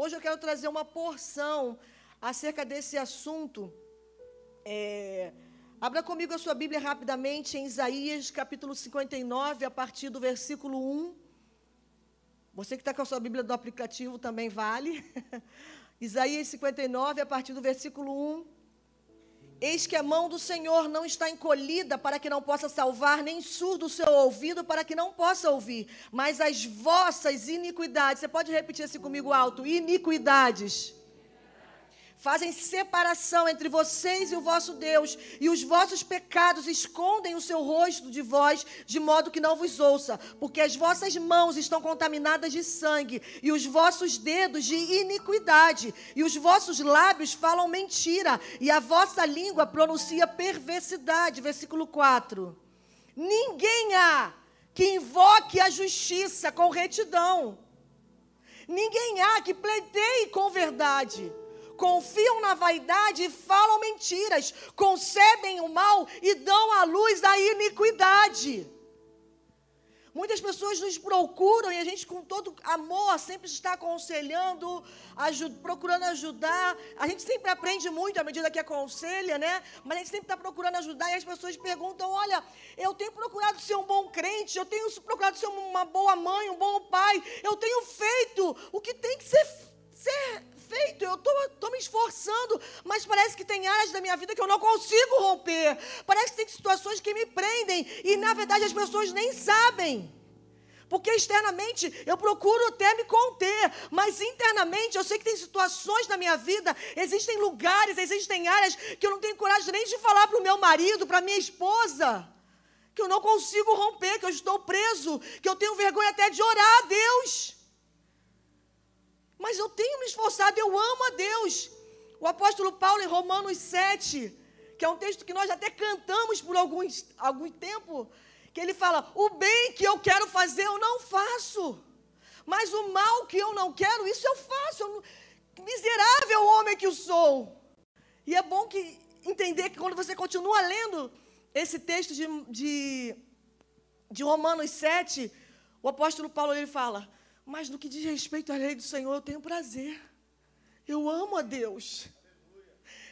Hoje eu quero trazer uma porção acerca desse assunto. É, abra comigo a sua Bíblia rapidamente em Isaías capítulo 59, a partir do versículo 1. Você que está com a sua Bíblia do aplicativo também vale. Isaías 59, a partir do versículo 1. Eis que a mão do Senhor não está encolhida para que não possa salvar, nem surdo o seu ouvido para que não possa ouvir. Mas as vossas iniquidades, você pode repetir assim comigo alto: iniquidades fazem separação entre vocês e o vosso Deus, e os vossos pecados escondem o seu rosto de vós, de modo que não vos ouça, porque as vossas mãos estão contaminadas de sangue, e os vossos dedos de iniquidade, e os vossos lábios falam mentira, e a vossa língua pronuncia perversidade. Versículo 4. Ninguém há que invoque a justiça com retidão. Ninguém há que pleiteie com verdade confiam na vaidade e falam mentiras, concebem o mal e dão à luz a iniquidade. Muitas pessoas nos procuram e a gente, com todo amor, sempre está aconselhando, procurando ajudar. A gente sempre aprende muito à medida que aconselha, né? Mas a gente sempre está procurando ajudar e as pessoas perguntam: olha, eu tenho procurado ser um bom crente, eu tenho procurado ser uma boa mãe, um bom pai, eu tenho feito o que tem que ser, ser feito, eu estou me esforçando, mas parece que tem áreas da minha vida que eu não consigo romper. Parece que tem situações que me prendem e, na verdade, as pessoas nem sabem. Porque externamente eu procuro até me conter, mas internamente eu sei que tem situações na minha vida, existem lugares, existem áreas que eu não tenho coragem nem de falar para o meu marido, para minha esposa, que eu não consigo romper, que eu estou preso, que eu tenho vergonha até de orar a Deus. Mas eu tenho me esforçado, eu amo a Deus. O apóstolo Paulo, em Romanos 7, que é um texto que nós até cantamos por alguns, algum tempo, que ele fala: O bem que eu quero fazer, eu não faço. Mas o mal que eu não quero, isso eu faço. Eu, miserável homem que eu sou. E é bom que entender que quando você continua lendo esse texto de, de, de Romanos 7, o apóstolo Paulo ele fala: mas no que diz respeito à lei do Senhor, eu tenho prazer. Eu amo a Deus.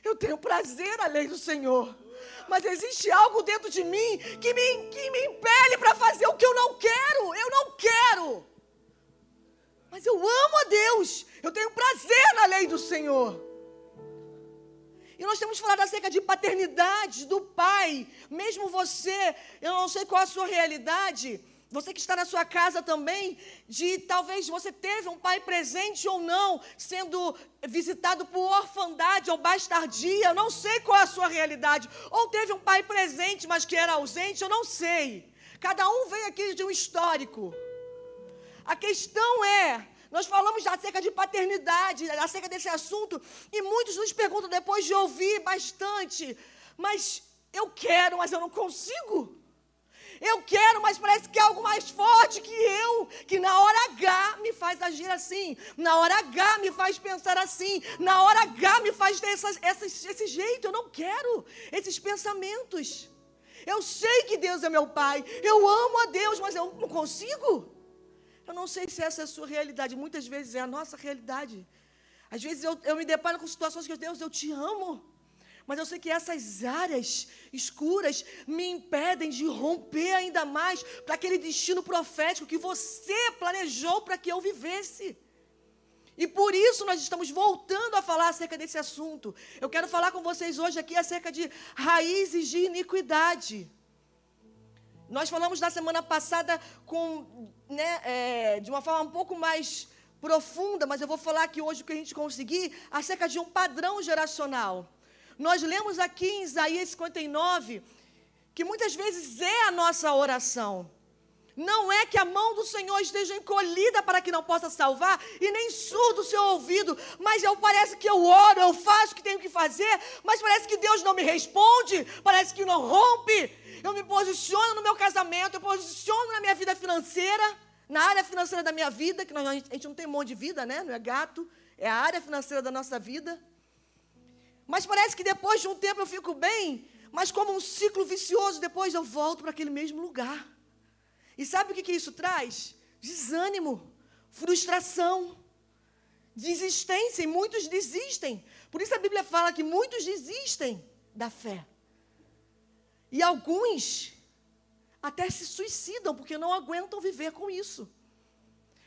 Eu tenho prazer à lei do Senhor. Mas existe algo dentro de mim que me, que me impele para fazer o que eu não quero. Eu não quero. Mas eu amo a Deus. Eu tenho prazer na lei do Senhor. E nós temos falado acerca de paternidade do pai. Mesmo você, eu não sei qual a sua realidade você que está na sua casa também, de talvez você teve um pai presente ou não, sendo visitado por orfandade ou bastardia, eu não sei qual é a sua realidade. Ou teve um pai presente, mas que era ausente, eu não sei. Cada um vem aqui de um histórico. A questão é, nós falamos acerca de paternidade, acerca desse assunto, e muitos nos perguntam depois de ouvir bastante, mas eu quero, mas eu não consigo. Eu quero, mas parece que é algo mais forte que eu, que na hora H me faz agir assim, na hora H me faz pensar assim, na hora H me faz ter essa, essa, esse jeito. Eu não quero esses pensamentos. Eu sei que Deus é meu Pai, eu amo a Deus, mas eu não consigo. Eu não sei se essa é a sua realidade, muitas vezes é a nossa realidade. Às vezes eu, eu me deparo com situações que Deus, eu te amo. Mas eu sei que essas áreas escuras me impedem de romper ainda mais para aquele destino profético que você planejou para que eu vivesse. E por isso nós estamos voltando a falar acerca desse assunto. Eu quero falar com vocês hoje aqui acerca de raízes de iniquidade. Nós falamos na semana passada com, né, é, de uma forma um pouco mais profunda, mas eu vou falar aqui hoje o que a gente conseguir acerca de um padrão geracional. Nós lemos aqui em Isaías 59 que muitas vezes é a nossa oração. Não é que a mão do Senhor esteja encolhida para que não possa salvar, e nem surdo o seu ouvido, mas eu parece que eu oro, eu faço o que tenho que fazer, mas parece que Deus não me responde, parece que não rompe. Eu me posiciono no meu casamento, eu posiciono na minha vida financeira, na área financeira da minha vida, que nós, a gente não tem monte de vida, né? Não é gato, é a área financeira da nossa vida. Mas parece que depois de um tempo eu fico bem, mas como um ciclo vicioso, depois eu volto para aquele mesmo lugar. E sabe o que, que isso traz? Desânimo, frustração. desistência e muitos desistem. Por isso a Bíblia fala que muitos desistem da fé. E alguns até se suicidam porque não aguentam viver com isso.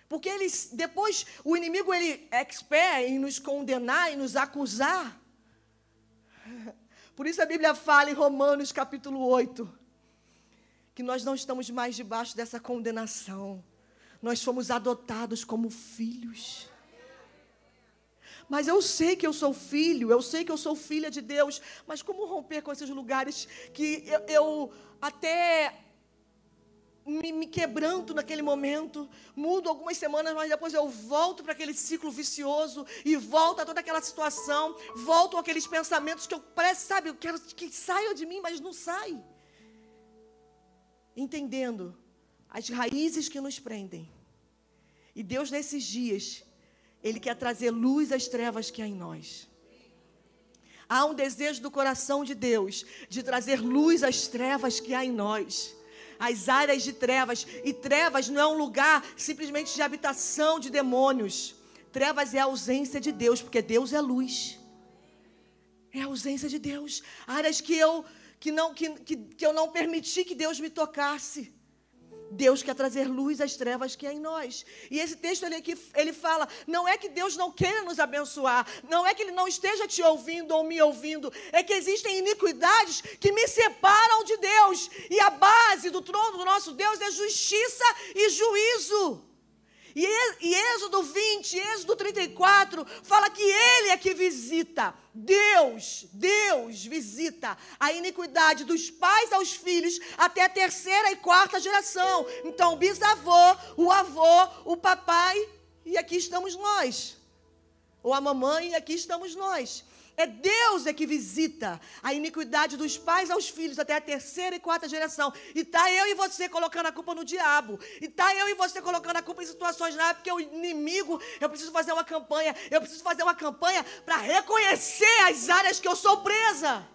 Porque eles, depois, o inimigo ele é expert em nos condenar e nos acusar. Por isso a Bíblia fala em Romanos capítulo 8 que nós não estamos mais debaixo dessa condenação. Nós fomos adotados como filhos. Mas eu sei que eu sou filho, eu sei que eu sou filha de Deus, mas como romper com esses lugares que eu, eu até me, me quebranto naquele momento, mudo algumas semanas, mas depois eu volto para aquele ciclo vicioso e volto a toda aquela situação, volto aqueles pensamentos que eu parece, sabe, eu quero que saiam de mim, mas não sai. Entendendo as raízes que nos prendem. E Deus nesses dias, ele quer trazer luz às trevas que há em nós. Há um desejo do coração de Deus de trazer luz às trevas que há em nós as áreas de trevas. E trevas não é um lugar simplesmente de habitação de demônios. Trevas é a ausência de Deus, porque Deus é luz. É a ausência de Deus. Áreas que eu que não que, que, que eu não permiti que Deus me tocasse. Deus quer trazer luz às trevas que é em nós. E esse texto ele, aqui, ele fala: não é que Deus não queira nos abençoar, não é que Ele não esteja te ouvindo ou me ouvindo, é que existem iniquidades que me separam de Deus. E a base do trono do nosso Deus é justiça e juízo. E, Êxodo 20, Êxodo 34, fala que Ele é que visita. Deus, Deus visita a iniquidade dos pais aos filhos até a terceira e quarta geração. Então, o bisavô, o avô, o papai, e aqui estamos nós. Ou a mamãe, e aqui estamos nós. É Deus é que visita a iniquidade dos pais aos filhos até a terceira e quarta geração. E tá eu e você colocando a culpa no diabo. E tá eu e você colocando a culpa em situações lá, porque o inimigo, eu preciso fazer uma campanha, eu preciso fazer uma campanha para reconhecer as áreas que eu sou presa.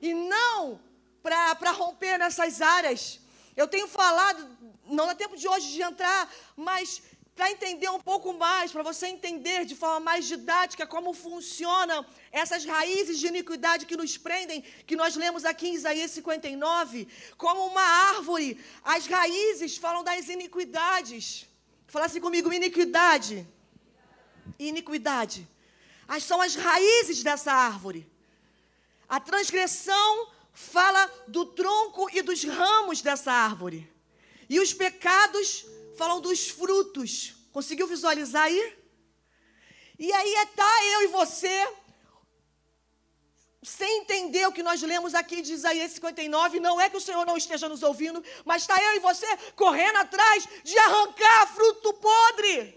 E não para romper nessas áreas. Eu tenho falado, não dá tempo de hoje de entrar, mas para entender um pouco mais, para você entender de forma mais didática como funcionam essas raízes de iniquidade que nos prendem, que nós lemos aqui em Isaías 59, como uma árvore, as raízes falam das iniquidades. Fala assim comigo, iniquidade. Iniquidade. As são as raízes dessa árvore. A transgressão fala do tronco e dos ramos dessa árvore. E os pecados falam dos frutos. Conseguiu visualizar aí? E aí é tá eu e você sem entender o que nós lemos aqui de Isaías 59, não é que o Senhor não esteja nos ouvindo, mas está eu e você correndo atrás de arrancar fruto podre,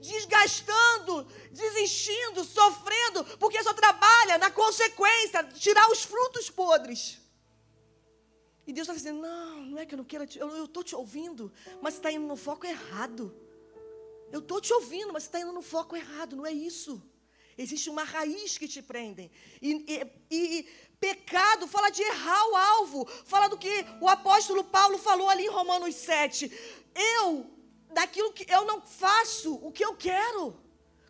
desgastando, desistindo, sofrendo, porque só trabalha na consequência, tirar os frutos podres. E Deus está dizendo: não, não é que eu não quero te, eu estou te ouvindo, mas está indo no foco errado. Eu estou te ouvindo, mas está indo no foco errado, não é isso. Existe uma raiz que te prendem. E, e, e, pecado fala de errar o alvo. Fala do que o apóstolo Paulo falou ali em Romanos 7. Eu, daquilo que eu não faço o que eu quero.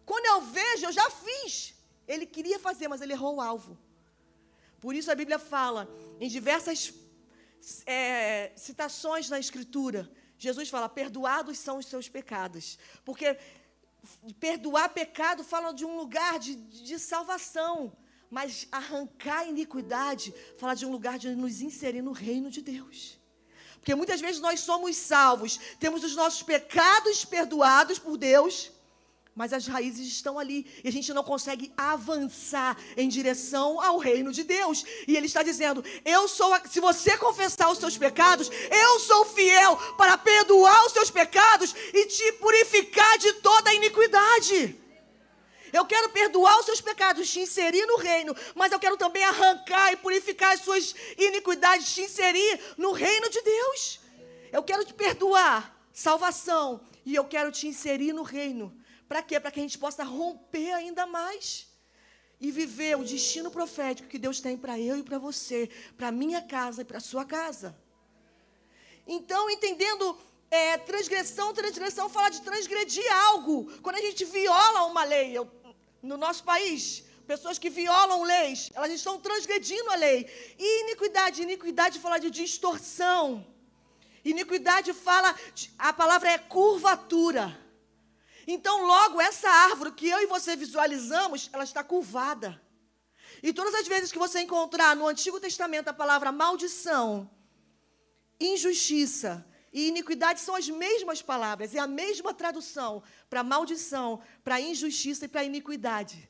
Quando eu vejo, eu já fiz. Ele queria fazer, mas ele errou o alvo. Por isso a Bíblia fala em diversas é, citações na Escritura, Jesus fala: perdoados são os seus pecados. Porque perdoar pecado fala de um lugar de, de salvação. Mas arrancar iniquidade fala de um lugar de nos inserir no reino de Deus. Porque muitas vezes nós somos salvos, temos os nossos pecados perdoados por Deus, mas as raízes estão ali e a gente não consegue avançar em direção ao reino de Deus. E ele está dizendo: "Eu sou, a, se você confessar os seus pecados, eu sou fiel para perdoar os seus pecados e te purificar de toda a iniquidade." Eu quero perdoar os seus pecados, te inserir no reino, mas eu quero também arrancar e purificar as suas iniquidades, te inserir no reino de Deus. Eu quero te perdoar, salvação, e eu quero te inserir no reino para quê? Para que a gente possa romper ainda mais e viver o destino profético que Deus tem para eu e para você, para minha casa e para sua casa. Então, entendendo é, transgressão, transgressão fala de transgredir algo. Quando a gente viola uma lei, eu, no nosso país, pessoas que violam leis, elas estão transgredindo a lei. E iniquidade, iniquidade fala de distorção. Iniquidade fala, a palavra é curvatura. Então, logo, essa árvore que eu e você visualizamos, ela está curvada. E todas as vezes que você encontrar no Antigo Testamento a palavra maldição, injustiça, e iniquidade são as mesmas palavras, é a mesma tradução para maldição, para injustiça e para iniquidade.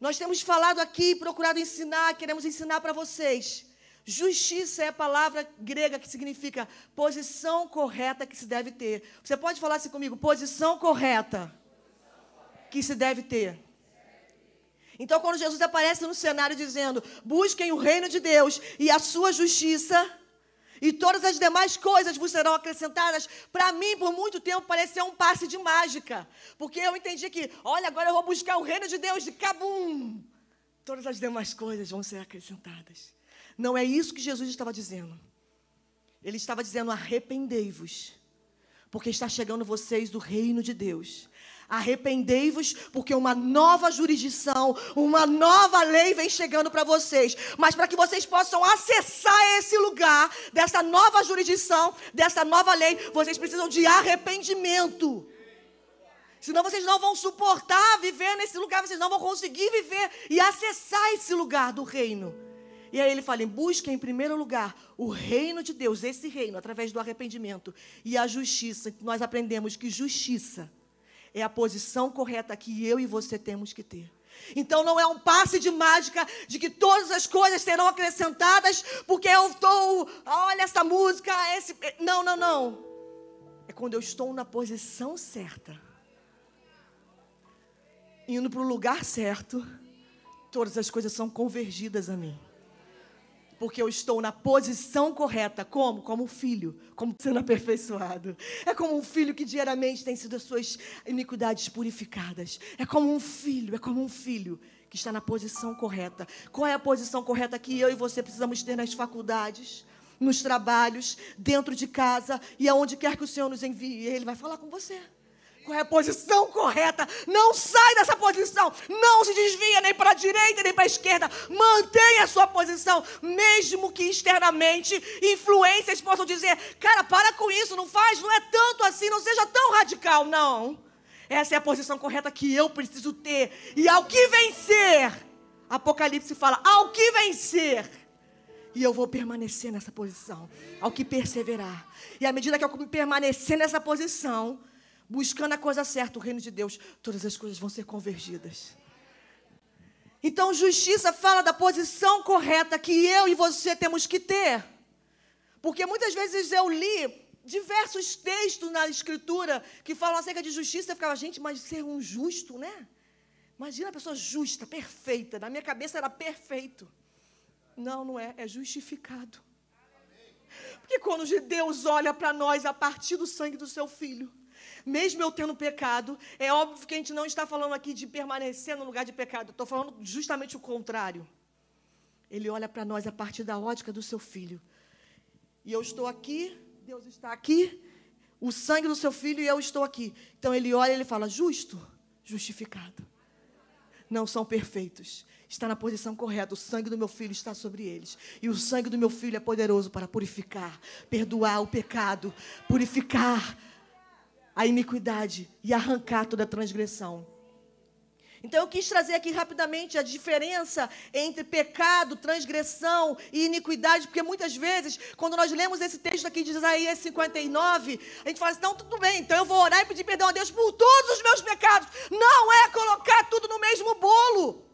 Nós temos falado aqui, procurado ensinar, queremos ensinar para vocês. Justiça é a palavra grega que significa posição correta que se deve ter. Você pode falar assim comigo? Posição correta que se deve ter. Então, quando Jesus aparece no cenário dizendo: busquem o reino de Deus e a sua justiça, e todas as demais coisas vos serão acrescentadas. Para mim, por muito tempo, parecia um passe de mágica. Porque eu entendi que, olha, agora eu vou buscar o reino de Deus de cabum. Todas as demais coisas vão ser acrescentadas. Não é isso que Jesus estava dizendo. Ele estava dizendo: arrependei-vos, porque está chegando vocês do reino de Deus. Arrependei-vos, porque uma nova jurisdição, uma nova lei vem chegando para vocês. Mas para que vocês possam acessar esse lugar, dessa nova jurisdição, dessa nova lei, vocês precisam de arrependimento. Senão vocês não vão suportar viver nesse lugar, vocês não vão conseguir viver e acessar esse lugar do reino. E aí ele fala: busquem em primeiro lugar o reino de Deus, esse reino, através do arrependimento e a justiça. Nós aprendemos que justiça é a posição correta que eu e você temos que ter. Então não é um passe de mágica de que todas as coisas serão acrescentadas porque eu estou, olha essa música, esse, não, não, não. É quando eu estou na posição certa, indo para o lugar certo, todas as coisas são convergidas a mim porque eu estou na posição correta. Como? Como um filho, como sendo aperfeiçoado. É como um filho que diariamente tem sido as suas iniquidades purificadas. É como um filho, é como um filho que está na posição correta. Qual é a posição correta que eu e você precisamos ter nas faculdades? Nos trabalhos, dentro de casa e aonde quer que o Senhor nos envie, Ele vai falar com você é a posição correta. Não sai dessa posição. Não se desvia nem para a direita nem para a esquerda. Mantenha a sua posição, mesmo que externamente influências possam dizer: cara, para com isso, não faz, não é tanto assim, não seja tão radical. Não. Essa é a posição correta que eu preciso ter. E ao que vencer, Apocalipse fala: ao que vencer. E eu vou permanecer nessa posição, ao que perseverar. E à medida que eu permanecer nessa posição, buscando a coisa certa, o reino de Deus, todas as coisas vão ser convergidas. Então, justiça fala da posição correta que eu e você temos que ter. Porque muitas vezes eu li diversos textos na Escritura que falam acerca de justiça. Eu ficava, gente, mas ser um justo, né? Imagina a pessoa justa, perfeita. Na minha cabeça era perfeito. Não, não é. É justificado. Porque quando Deus olha para nós a partir do sangue do seu filho, mesmo eu tendo pecado, é óbvio que a gente não está falando aqui de permanecer no lugar de pecado, estou falando justamente o contrário. Ele olha para nós a partir da ótica do seu filho. E eu estou aqui, Deus está aqui, o sangue do seu filho e eu estou aqui. Então ele olha e ele fala: justo, justificado. Não são perfeitos. Está na posição correta. O sangue do meu filho está sobre eles. E o sangue do meu filho é poderoso para purificar, perdoar o pecado, purificar a iniquidade e arrancar toda a transgressão. Então eu quis trazer aqui rapidamente a diferença entre pecado, transgressão e iniquidade, porque muitas vezes, quando nós lemos esse texto aqui de Isaías 59, a gente fala assim: não, tudo bem, então eu vou orar e pedir perdão a Deus por todos os meus pecados. Não é colocar tudo no mesmo bolo.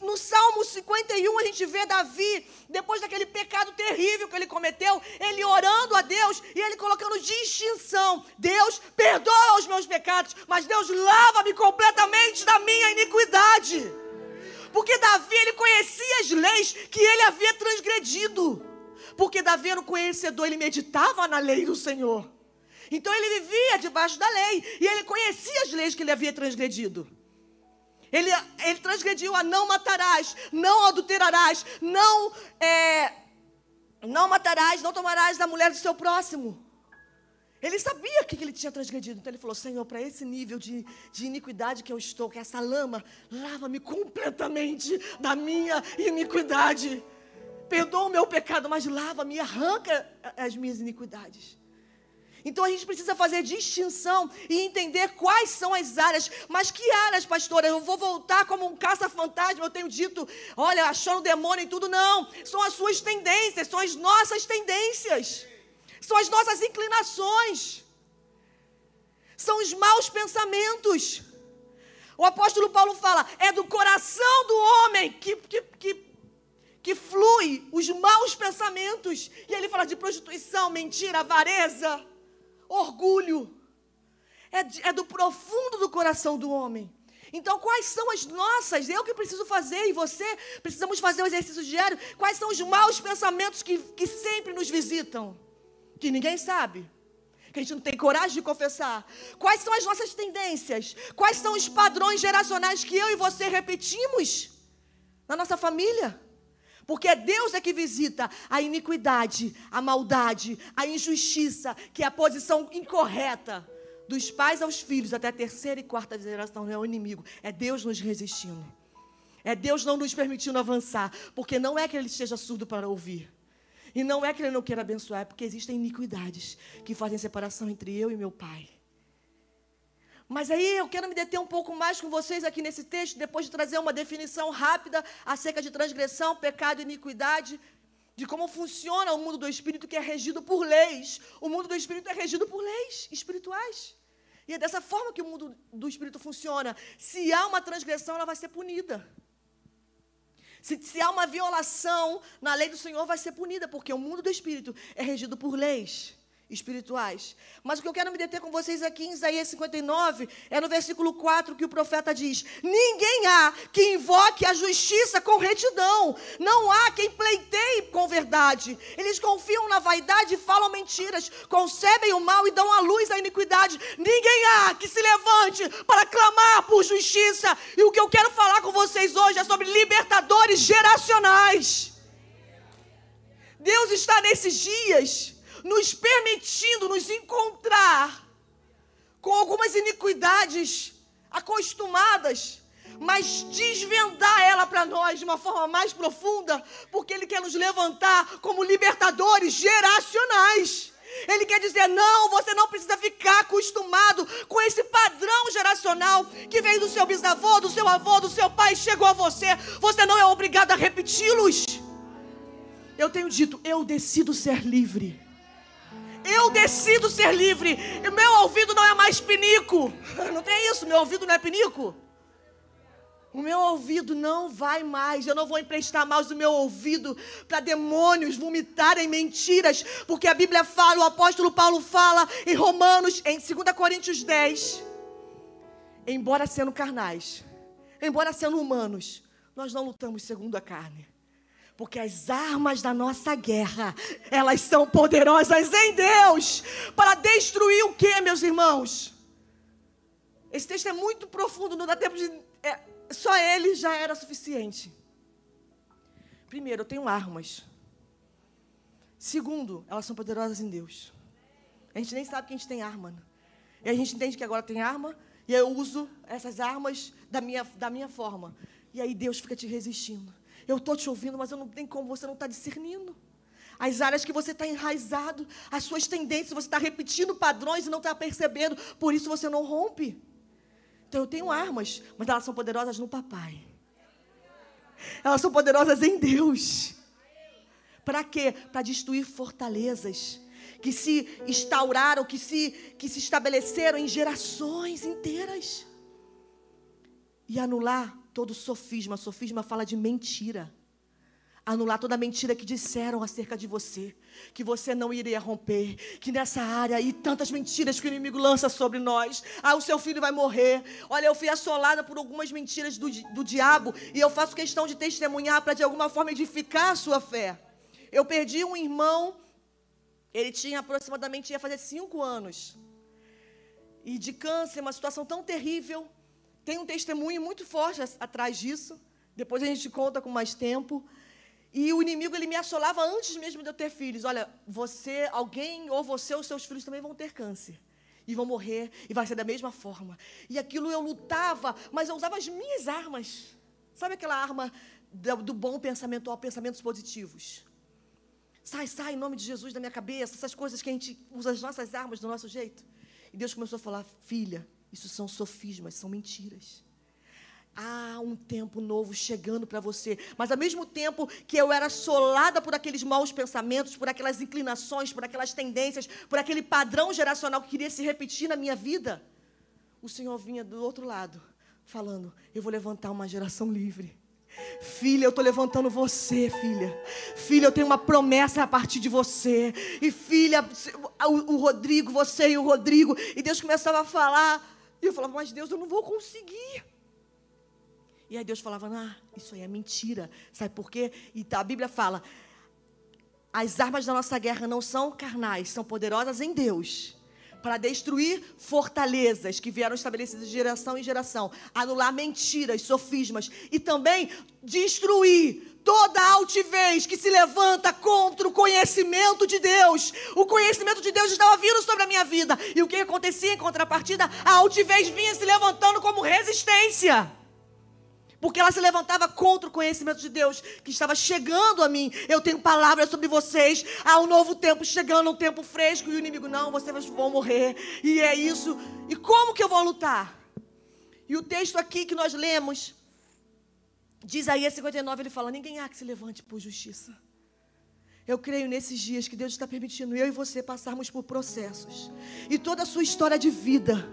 No Salmo 51, a gente vê Davi, depois daquele pecado terrível que ele cometeu, ele orando a Deus e ele colocando distinção: Deus, perdoa os meus pecados, mas Deus, lava-me completamente da minha iniquidade. Porque Davi, ele conhecia as leis que ele havia transgredido. Porque Davi era um conhecedor, ele meditava na lei do Senhor. Então ele vivia debaixo da lei e ele conhecia as leis que ele havia transgredido. Ele, ele transgrediu a não matarás, não adulterarás, não, é, não matarás, não tomarás da mulher do seu próximo. Ele sabia que ele tinha transgredido. Então ele falou: Senhor, para esse nível de, de iniquidade que eu estou, que essa lama, lava-me completamente da minha iniquidade. Perdoa o meu pecado, mas lava-me arranca as minhas iniquidades. Então a gente precisa fazer distinção e entender quais são as áreas. Mas que áreas, pastora? Eu vou voltar como um caça-fantasma. Eu tenho dito, olha, achando demônio e tudo. Não. São as suas tendências, são as nossas tendências são as nossas inclinações, são os maus pensamentos. O apóstolo Paulo fala: é do coração do homem que, que, que, que flui os maus pensamentos. E ele fala de prostituição, mentira, avareza, orgulho. É, é do profundo do coração do homem. Então, quais são as nossas? Eu que preciso fazer e você precisamos fazer o exercício diário. Quais são os maus pensamentos que, que sempre nos visitam? que ninguém sabe, que a gente não tem coragem de confessar. Quais são as nossas tendências? Quais são os padrões geracionais que eu e você repetimos na nossa família? Porque Deus é que visita a iniquidade, a maldade, a injustiça, que é a posição incorreta dos pais aos filhos, até a terceira e quarta geração, não é o inimigo, é Deus nos resistindo. É Deus não nos permitindo avançar, porque não é que ele esteja surdo para ouvir. E não é que ele não queira abençoar, é porque existem iniquidades que fazem separação entre eu e meu pai. Mas aí eu quero me deter um pouco mais com vocês aqui nesse texto, depois de trazer uma definição rápida acerca de transgressão, pecado e iniquidade, de como funciona o mundo do espírito que é regido por leis. O mundo do espírito é regido por leis espirituais. E é dessa forma que o mundo do espírito funciona. Se há uma transgressão, ela vai ser punida. Se, se há uma violação na lei do Senhor, vai ser punida, porque o mundo do espírito é regido por leis espirituais. Mas o que eu quero me deter com vocês aqui em Isaías 59 é no versículo 4 que o profeta diz: Ninguém há que invoque a justiça com retidão, não há quem pleiteie com verdade. Eles confiam na vaidade e falam mentiras, concebem o mal e dão à luz a iniquidade. Ninguém há que se levante para clamar por justiça. E o que eu quero falar com vocês hoje é sobre libertadores geracionais. Deus está nesses dias nos permitindo nos encontrar com algumas iniquidades acostumadas, mas desvendar ela para nós de uma forma mais profunda, porque Ele quer nos levantar como libertadores geracionais. Ele quer dizer: não, você não precisa ficar acostumado com esse padrão geracional que veio do seu bisavô, do seu avô, do seu pai, chegou a você. Você não é obrigado a repeti-los. Eu tenho dito: eu decido ser livre. Eu decido ser livre. Meu ouvido não é mais pinico. Não tem isso, meu ouvido não é pinico. O meu ouvido não vai mais. Eu não vou emprestar mais o meu ouvido para demônios vomitarem mentiras. Porque a Bíblia fala, o apóstolo Paulo fala em Romanos, em 2 Coríntios 10. Embora sendo carnais, embora sendo humanos, nós não lutamos segundo a carne. Porque as armas da nossa guerra, elas são poderosas em Deus para destruir o que, meus irmãos? Esse texto é muito profundo, não dá tempo de. É, só ele já era suficiente. Primeiro, eu tenho armas. Segundo, elas são poderosas em Deus. A gente nem sabe que a gente tem arma. Né? E a gente entende que agora tem arma, e eu uso essas armas da minha, da minha forma. E aí Deus fica te resistindo. Eu estou te ouvindo, mas eu não tenho como, você não está discernindo. As áreas que você está enraizado, as suas tendências, você está repetindo padrões e não está percebendo, por isso você não rompe. Então eu tenho armas, mas elas são poderosas no papai. Elas são poderosas em Deus. Para quê? Para destruir fortalezas que se instauraram, que se, que se estabeleceram em gerações inteiras. E anular todo sofisma. Sofisma fala de mentira. Anular toda mentira que disseram acerca de você. Que você não iria romper. Que nessa área aí, tantas mentiras que o inimigo lança sobre nós. Ah, o seu filho vai morrer. Olha, eu fui assolada por algumas mentiras do, do diabo. E eu faço questão de testemunhar para de alguma forma edificar a sua fé. Eu perdi um irmão. Ele tinha aproximadamente, ia fazer cinco anos. E de câncer, uma situação tão terrível. Tem um testemunho muito forte atrás disso. Depois a gente conta com mais tempo. E o inimigo ele me assolava antes mesmo de eu ter filhos. Olha, você, alguém ou você ou seus filhos também vão ter câncer. E vão morrer, e vai ser da mesma forma. E aquilo eu lutava, mas eu usava as minhas armas. Sabe aquela arma do, bom pensamento, ó, pensamentos positivos? Sai, sai, em nome de Jesus da minha cabeça, essas coisas que a gente usa as nossas armas do nosso jeito. E Deus começou a falar: filha, isso são sofismas, são mentiras. Há um tempo novo chegando para você. Mas ao mesmo tempo que eu era assolada por aqueles maus pensamentos, por aquelas inclinações, por aquelas tendências, por aquele padrão geracional que queria se repetir na minha vida, o Senhor vinha do outro lado, falando: Eu vou levantar uma geração livre. Filha, eu estou levantando você, filha. Filha, eu tenho uma promessa a partir de você. E filha, o, o Rodrigo, você e o Rodrigo. E Deus começava a falar. E eu falava, mas Deus, eu não vou conseguir. E aí Deus falava, ah, isso aí é mentira. Sabe por quê? E a Bíblia fala, as armas da nossa guerra não são carnais, são poderosas em Deus para destruir fortalezas que vieram estabelecidas de geração em geração, anular mentiras, sofismas e também destruir toda altivez que se levanta contra o conhecimento de Deus. O conhecimento de Deus estava vindo sobre a minha vida. E o que acontecia em contrapartida? A altivez vinha se levantando como resistência porque ela se levantava contra o conhecimento de Deus que estava chegando a mim. Eu tenho palavras sobre vocês. Há um novo tempo chegando, um tempo fresco. E o inimigo, não, vocês vão morrer. E é isso. E como que eu vou lutar? E o texto aqui que nós lemos, de Isaías 59, ele fala: Ninguém há que se levante por justiça. Eu creio nesses dias que Deus está permitindo eu e você passarmos por processos. E toda a sua história de vida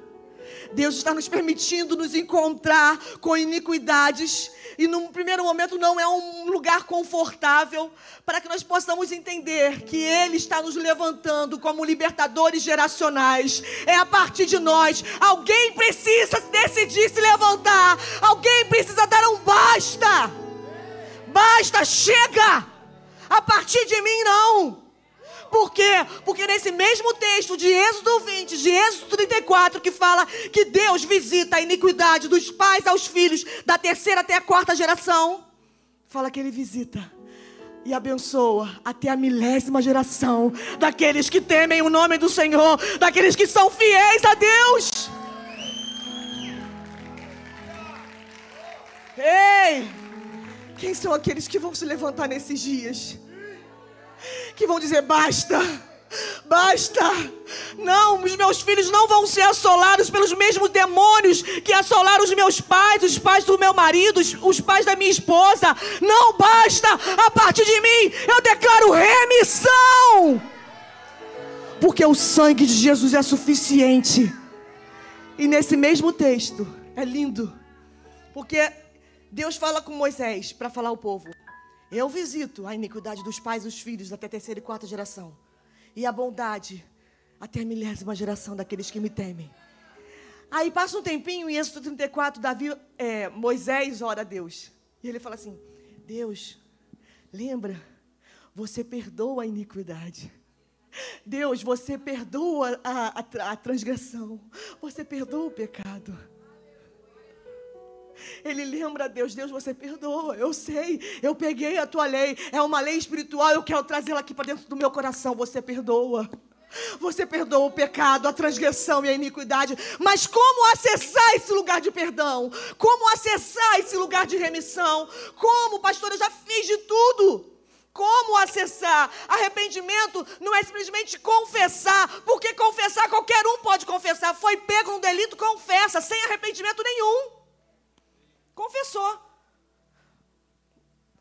Deus está nos permitindo nos encontrar com iniquidades e num primeiro momento não é um lugar confortável para que nós possamos entender que Ele está nos levantando como libertadores geracionais. É a partir de nós. Alguém precisa decidir se levantar. Alguém precisa dar um basta. Basta, chega. A partir de mim não. Por quê? Porque nesse mesmo texto de Êxodo 20, de Êxodo 34, que fala que Deus visita a iniquidade dos pais aos filhos, da terceira até a quarta geração, fala que Ele visita e abençoa até a milésima geração daqueles que temem o nome do Senhor, daqueles que são fiéis a Deus. Ei! Quem são aqueles que vão se levantar nesses dias? Que vão dizer: basta. Basta! Não, os meus filhos não vão ser assolados pelos mesmos demônios que assolaram os meus pais, os pais do meu marido, os, os pais da minha esposa. Não basta! A partir de mim, eu declaro remissão! Porque o sangue de Jesus é suficiente. E nesse mesmo texto, é lindo, porque Deus fala com Moisés para falar ao povo. Eu visito a iniquidade dos pais e dos filhos até a terceira e quarta geração. E a bondade até a milésima geração daqueles que me temem. Aí passa um tempinho, em Êxodo 34, Davi, é, Moisés ora a Deus. E ele fala assim: Deus, lembra, você perdoa a iniquidade. Deus, você perdoa a, a, a transgressão. Você perdoa o pecado. Ele lembra a Deus, Deus, você perdoa. Eu sei, eu peguei a tua lei. É uma lei espiritual, eu quero trazê-la aqui para dentro do meu coração. Você perdoa. Você perdoa o pecado, a transgressão e a iniquidade. Mas como acessar esse lugar de perdão? Como acessar esse lugar de remissão? Como, pastor, eu já fiz de tudo. Como acessar? Arrependimento não é simplesmente confessar, porque confessar qualquer um pode confessar. Foi pego no delito, confessa, sem arrependimento nenhum. Confessou.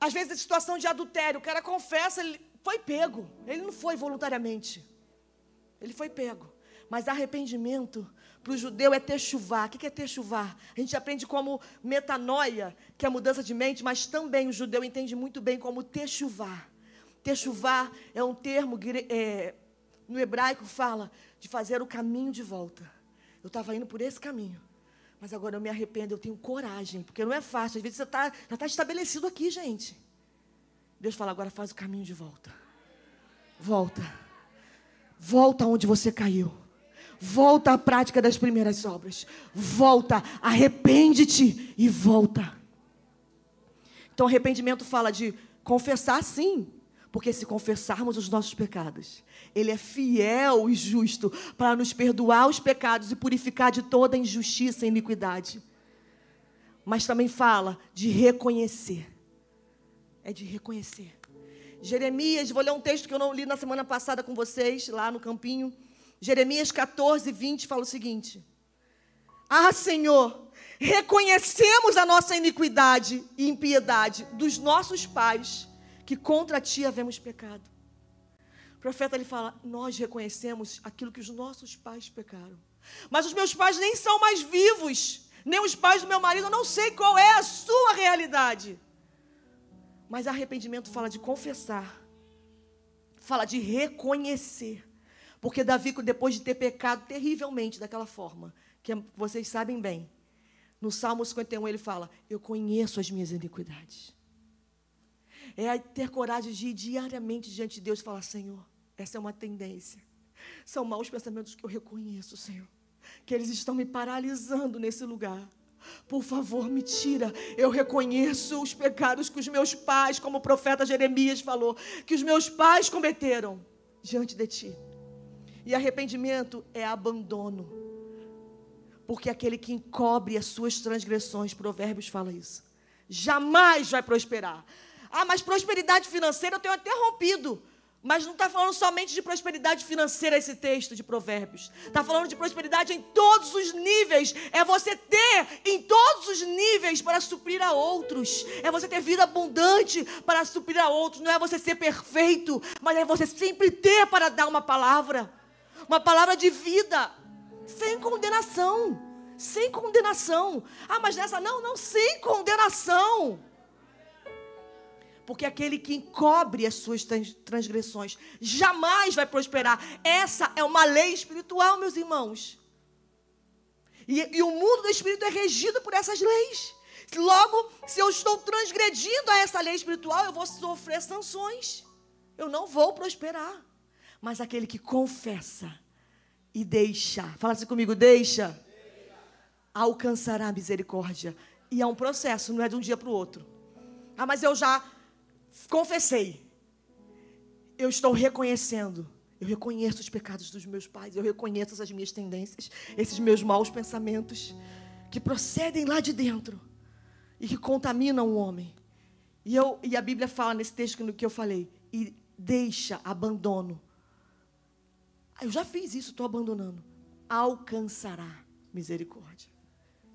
Às vezes, a situação de adultério, o cara confessa, ele foi pego. Ele não foi voluntariamente. Ele foi pego. Mas arrependimento para o judeu é ter. O que é ter? A gente aprende como metanoia, que é mudança de mente, mas também o judeu entende muito bem como ter chuvar. Ter é um termo é, no hebraico fala de fazer o caminho de volta. Eu estava indo por esse caminho. Mas agora eu me arrependo, eu tenho coragem, porque não é fácil. Às vezes você tá, já está estabelecido aqui, gente. Deus fala, agora faz o caminho de volta. Volta. Volta onde você caiu. Volta à prática das primeiras obras. Volta, arrepende-te e volta. Então, arrependimento fala de Confessar sim, porque se confessarmos os nossos pecados, Ele é fiel e justo para nos perdoar os pecados e purificar de toda injustiça e iniquidade. Mas também fala de reconhecer. É de reconhecer. Jeremias, vou ler um texto que eu não li na semana passada com vocês, lá no campinho. Jeremias 14, 20 fala o seguinte: Ah, Senhor, reconhecemos a nossa iniquidade e impiedade dos nossos pais que contra ti havemos pecado. O profeta ele fala: Nós reconhecemos aquilo que os nossos pais pecaram. Mas os meus pais nem são mais vivos, nem os pais do meu marido, eu não sei qual é a sua realidade. Mas arrependimento fala de confessar, fala de reconhecer. Porque Davi, depois de ter pecado terrivelmente daquela forma, que vocês sabem bem, no Salmo 51 ele fala: Eu conheço as minhas iniquidades é ter coragem de ir diariamente diante de Deus e falar: Senhor, essa é uma tendência. São maus pensamentos que eu reconheço, Senhor, que eles estão me paralisando nesse lugar. Por favor, me tira. Eu reconheço os pecados que os meus pais, como o profeta Jeremias falou, que os meus pais cometeram diante de ti. E arrependimento é abandono. Porque aquele que encobre as suas transgressões, Provérbios fala isso, jamais vai prosperar. Ah, mas prosperidade financeira eu tenho até rompido. Mas não está falando somente de prosperidade financeira esse texto de Provérbios. Está falando de prosperidade em todos os níveis. É você ter em todos os níveis para suprir a outros. É você ter vida abundante para suprir a outros. Não é você ser perfeito, mas é você sempre ter para dar uma palavra. Uma palavra de vida. Sem condenação. Sem condenação. Ah, mas nessa não, não, sem condenação porque aquele que encobre as suas transgressões jamais vai prosperar. Essa é uma lei espiritual, meus irmãos. E, e, o mundo do espírito é regido por essas leis. Logo, se eu estou transgredindo a essa lei espiritual, eu vou sofrer sanções. Eu não vou prosperar. Mas aquele que confessa e deixa, fala assim comigo, deixa, deixa. alcançará a misericórdia. E é um processo, não é de um dia para o outro. Ah, mas eu já confessei. Eu estou reconhecendo. Eu reconheço os pecados dos meus pais. Eu reconheço essas minhas tendências, esses meus maus pensamentos que procedem lá de dentro e que contaminam o homem. E, eu, e a Bíblia fala nesse texto que, que eu falei: e deixa, abandono. Eu já fiz isso, estou abandonando. Alcançará misericórdia.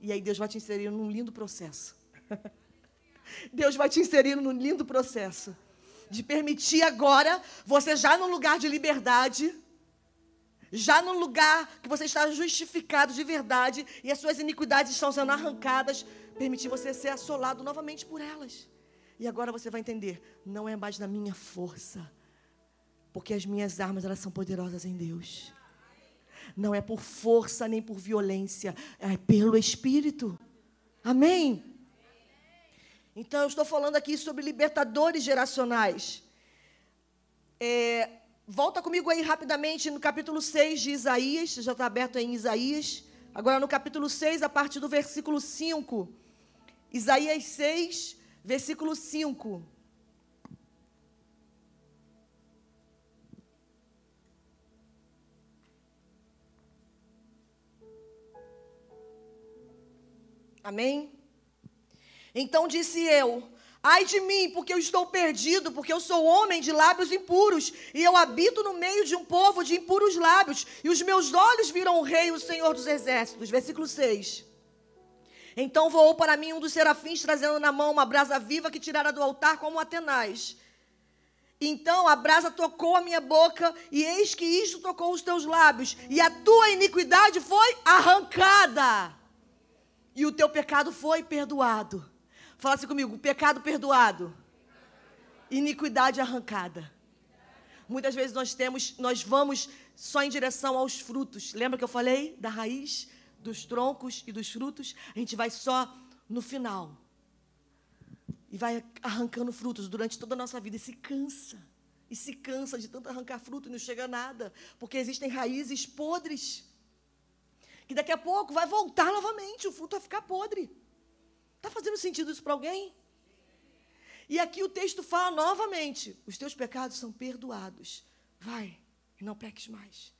E aí Deus vai te inserir num lindo processo. Deus vai te inserir num lindo processo de permitir agora você já no lugar de liberdade, já no lugar que você está justificado de verdade e as suas iniquidades estão sendo arrancadas, permitir você ser assolado novamente por elas. E agora você vai entender, não é mais na minha força, porque as minhas armas elas são poderosas em Deus. Não é por força nem por violência, é pelo Espírito. Amém. Então, eu estou falando aqui sobre libertadores geracionais. É, volta comigo aí rapidamente no capítulo 6 de Isaías, já está aberto aí em Isaías. Agora, no capítulo 6, a partir do versículo 5. Isaías 6, versículo 5. Amém? Então disse eu: Ai de mim, porque eu estou perdido, porque eu sou homem de lábios impuros, e eu habito no meio de um povo de impuros lábios, e os meus olhos viram o Rei, o Senhor dos Exércitos. Versículo 6. Então voou para mim um dos serafins, trazendo na mão uma brasa viva que tirara do altar como Atenais. Então a brasa tocou a minha boca, e eis que isto tocou os teus lábios, e a tua iniquidade foi arrancada, e o teu pecado foi perdoado. Fala assim comigo: pecado perdoado, iniquidade arrancada. Muitas vezes nós temos, nós vamos só em direção aos frutos. Lembra que eu falei da raiz, dos troncos e dos frutos? A gente vai só no final. E vai arrancando frutos durante toda a nossa vida e se cansa. E se cansa de tanto arrancar fruto e não chega a nada, porque existem raízes podres. Que daqui a pouco vai voltar novamente, o fruto vai ficar podre. Está fazendo sentido isso para alguém? E aqui o texto fala novamente: os teus pecados são perdoados. Vai, e não peques mais.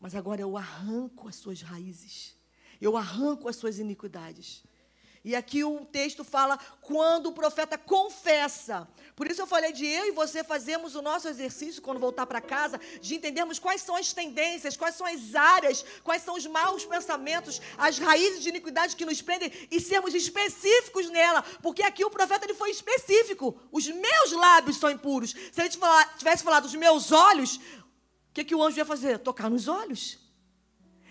Mas agora eu arranco as suas raízes. Eu arranco as suas iniquidades. E aqui o texto fala quando o profeta confessa. Por isso eu falei de eu e você fazermos o nosso exercício quando voltar para casa, de entendermos quais são as tendências, quais são as áreas, quais são os maus pensamentos, as raízes de iniquidade que nos prendem e sermos específicos nela. Porque aqui o profeta ele foi específico. Os meus lábios são impuros. Se ele tivesse falado os meus olhos, o que, que o anjo ia fazer? Tocar nos olhos.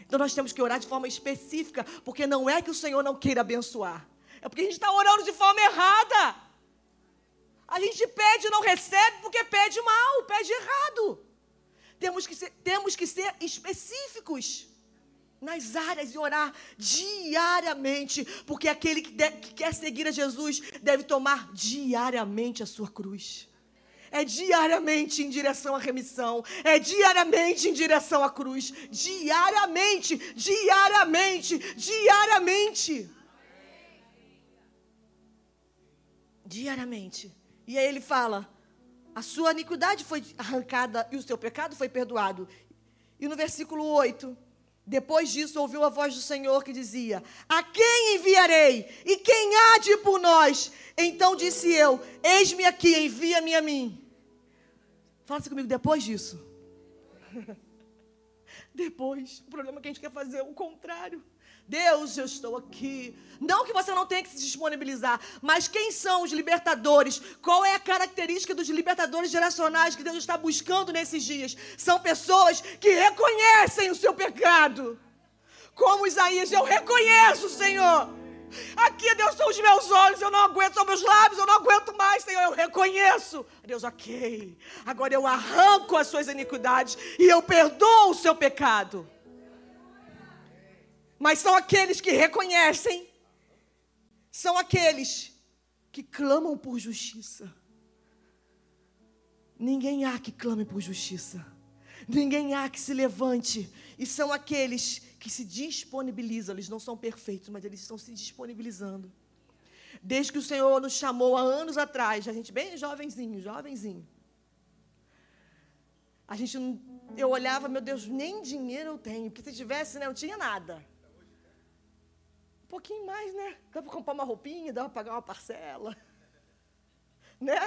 Então nós temos que orar de forma específica, porque não é que o Senhor não queira abençoar, é porque a gente está orando de forma errada. A gente pede e não recebe porque pede mal, pede errado. Temos que ser, temos que ser específicos nas áreas e orar diariamente, porque aquele que, que quer seguir a Jesus deve tomar diariamente a sua cruz é diariamente em direção à remissão, é diariamente em direção à cruz, diariamente, diariamente, diariamente. Diariamente. E aí ele fala: a sua iniquidade foi arrancada e o seu pecado foi perdoado. E no versículo 8, depois disso, ouviu a voz do Senhor que dizia: A quem enviarei? E quem há de ir por nós? Então disse eu: Eis-me aqui, envia-me a mim. Fala assim comigo, depois disso. depois. O problema é que a gente quer fazer o contrário. Deus, eu estou aqui. Não que você não tenha que se disponibilizar, mas quem são os libertadores? Qual é a característica dos libertadores geracionais que Deus está buscando nesses dias? São pessoas que reconhecem o seu pecado. Como Isaías, eu reconheço, Senhor. Aqui, Deus, são os meus olhos, eu não aguento, são meus lábios, eu não aguento mais, Senhor, eu reconheço. Deus, ok. Agora eu arranco as suas iniquidades e eu perdoo o seu pecado. Mas são aqueles que reconhecem, são aqueles que clamam por justiça. Ninguém há que clame por justiça. Ninguém há que se levante. E são aqueles que se disponibilizam, eles não são perfeitos, mas eles estão se disponibilizando. Desde que o Senhor nos chamou há anos atrás, a gente bem jovenzinho, jovenzinho. A gente, eu olhava, meu Deus, nem dinheiro eu tenho, porque se tivesse, né, não tinha nada. Um pouquinho mais, né? Dá para comprar uma roupinha, dá para pagar uma parcela. Né?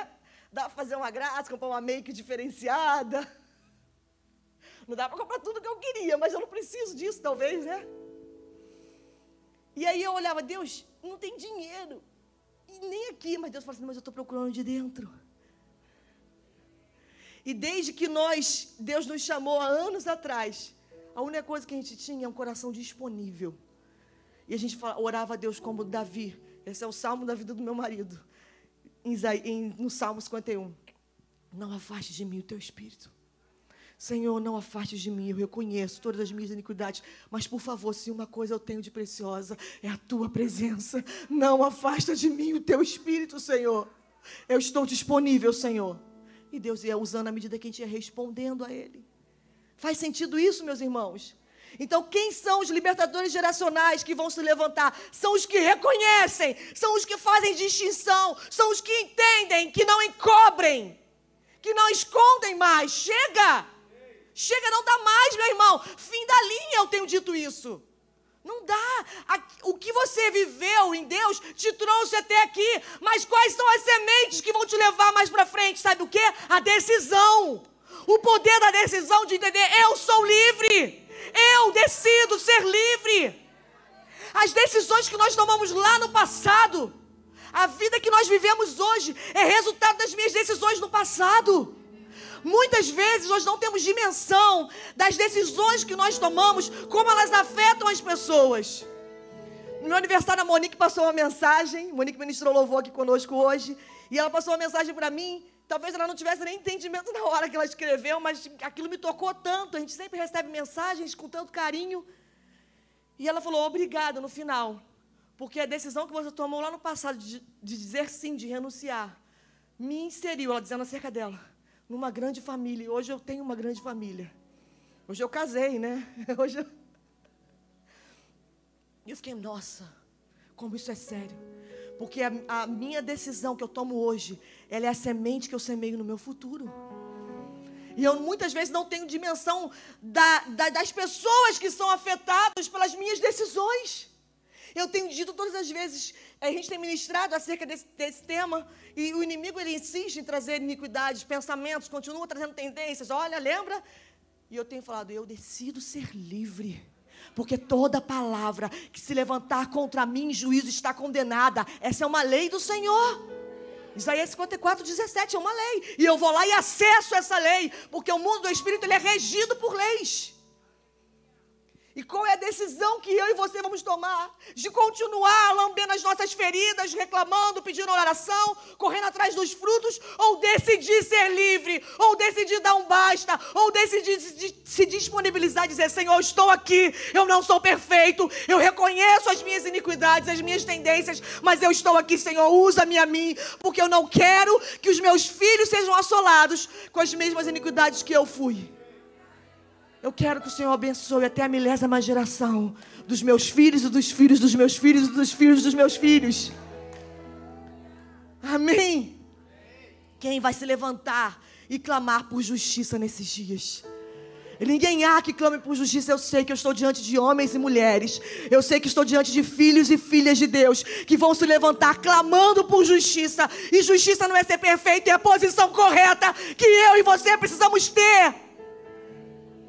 Dá para fazer uma graça, comprar uma make diferenciada. Não dá para comprar tudo que eu queria, mas eu não preciso disso, talvez, né? E aí eu olhava, Deus, não tem dinheiro. E nem aqui, mas Deus falou assim, mas eu estou procurando de dentro. E desde que nós, Deus nos chamou há anos atrás, a única coisa que a gente tinha é um coração disponível. E a gente orava a Deus como Davi. Esse é o salmo da vida do meu marido. Em, no Salmo 51. Não afaste de mim o teu espírito. Senhor, não afastes de mim, eu reconheço todas as minhas iniquidades, mas por favor, se uma coisa eu tenho de preciosa, é a tua presença. Não afasta de mim o teu espírito, Senhor. Eu estou disponível, Senhor. E Deus ia usando à medida que a gente ia respondendo a Ele. Faz sentido isso, meus irmãos? Então, quem são os libertadores geracionais que vão se levantar? São os que reconhecem, são os que fazem distinção, são os que entendem, que não encobrem, que não escondem mais. Chega! Chega, não dá mais, meu irmão. Fim da linha, eu tenho dito isso. Não dá. O que você viveu em Deus te trouxe até aqui. Mas quais são as sementes que vão te levar mais para frente? Sabe o que? A decisão. O poder da decisão de entender: eu sou livre. Eu decido ser livre. As decisões que nós tomamos lá no passado, a vida que nós vivemos hoje, é resultado das minhas decisões no passado. Muitas vezes nós não temos dimensão das decisões que nós tomamos, como elas afetam as pessoas. No meu aniversário, a Monique passou uma mensagem. Monique ministrou louvor aqui conosco hoje. E ela passou uma mensagem para mim. Talvez ela não tivesse nem entendimento na hora que ela escreveu, mas aquilo me tocou tanto. A gente sempre recebe mensagens com tanto carinho. E ela falou: obrigada no final. Porque a decisão que você tomou lá no passado de, de dizer sim, de renunciar, me inseriu, ela dizendo acerca dela numa grande família. E hoje eu tenho uma grande família. Hoje eu casei, né? Hoje eu... eu fiquei, nossa, como isso é sério. Porque a, a minha decisão que eu tomo hoje, ela é a semente que eu semeio no meu futuro. E eu muitas vezes não tenho dimensão da, da, das pessoas que são afetadas pelas minhas decisões. Eu tenho dito todas as vezes, a gente tem ministrado acerca desse, desse tema, e o inimigo ele insiste em trazer iniquidades, pensamentos, continua trazendo tendências. Olha, lembra? E eu tenho falado, eu decido ser livre. Porque toda palavra que se levantar contra mim em juízo está condenada. Essa é uma lei do Senhor. Isaías 54, 17 é uma lei. E eu vou lá e acesso essa lei. Porque o mundo do Espírito ele é regido por leis. E qual é a decisão que eu e você vamos tomar? De continuar lambendo as nossas feridas, reclamando, pedindo oração, correndo atrás dos frutos, ou decidir ser livre, ou decidir dar um basta, ou decidir se disponibilizar e dizer: Senhor, estou aqui, eu não sou perfeito, eu reconheço as minhas iniquidades, as minhas tendências, mas eu estou aqui, Senhor, usa-me a mim, porque eu não quero que os meus filhos sejam assolados com as mesmas iniquidades que eu fui. Eu quero que o Senhor abençoe até a milésima geração dos meus filhos e dos filhos dos meus filhos e dos filhos dos meus filhos. Amém. Quem vai se levantar e clamar por justiça nesses dias? Ninguém há que clame por justiça. Eu sei que eu estou diante de homens e mulheres. Eu sei que estou diante de filhos e filhas de Deus que vão se levantar clamando por justiça. E justiça não é ser perfeito, é a posição correta que eu e você precisamos ter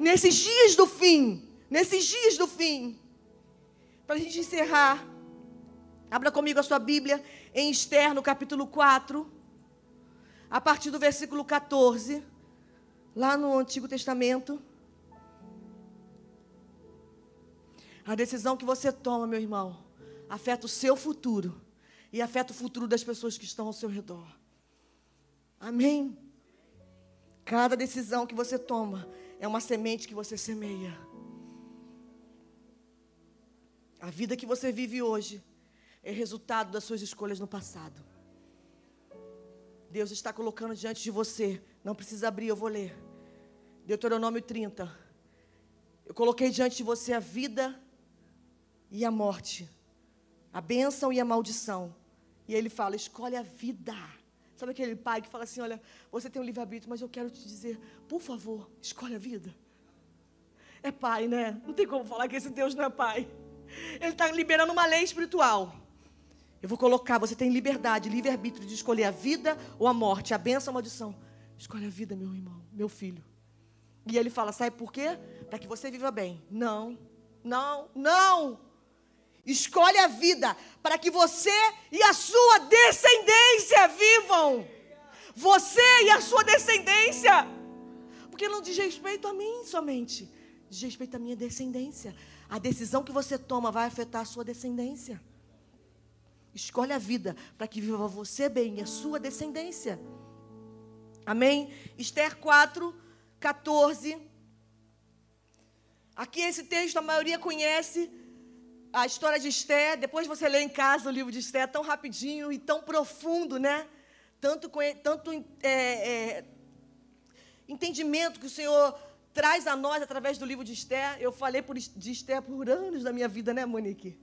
nesses dias do fim, nesses dias do fim, para a gente encerrar, abra comigo a sua Bíblia em Esther, no capítulo 4, a partir do versículo 14, lá no Antigo Testamento. A decisão que você toma, meu irmão, afeta o seu futuro e afeta o futuro das pessoas que estão ao seu redor. Amém? Cada decisão que você toma é uma semente que você semeia. A vida que você vive hoje é resultado das suas escolhas no passado. Deus está colocando diante de você. Não precisa abrir, eu vou ler. Deuteronômio 30. Eu coloquei diante de você a vida e a morte, a bênção e a maldição. E ele fala: escolhe a vida. Sabe aquele pai que fala assim: Olha, você tem um livre-arbítrio, mas eu quero te dizer, por favor, escolhe a vida. É pai, né? Não tem como falar que esse Deus não é pai. Ele está liberando uma lei espiritual. Eu vou colocar, você tem liberdade, livre-arbítrio de escolher a vida ou a morte, a benção ou a maldição. Escolhe a vida, meu irmão, meu filho. E ele fala: sabe por quê? Para que você viva bem. Não, não, não. Escolhe a vida para que você e a sua descendência vivam. Você e a sua descendência. Porque não diz respeito a mim somente, diz respeito à minha descendência. A decisão que você toma vai afetar a sua descendência. Escolhe a vida para que viva você bem e a sua descendência. Amém? Esther 4, 14. Aqui esse texto a maioria conhece a história de Esté, depois você lê em casa o livro de Esté, tão rapidinho e tão profundo, né? Tanto, tanto é, é, entendimento que o Senhor traz a nós através do livro de Esté. Eu falei por, de Esté por anos da minha vida, né, Monique?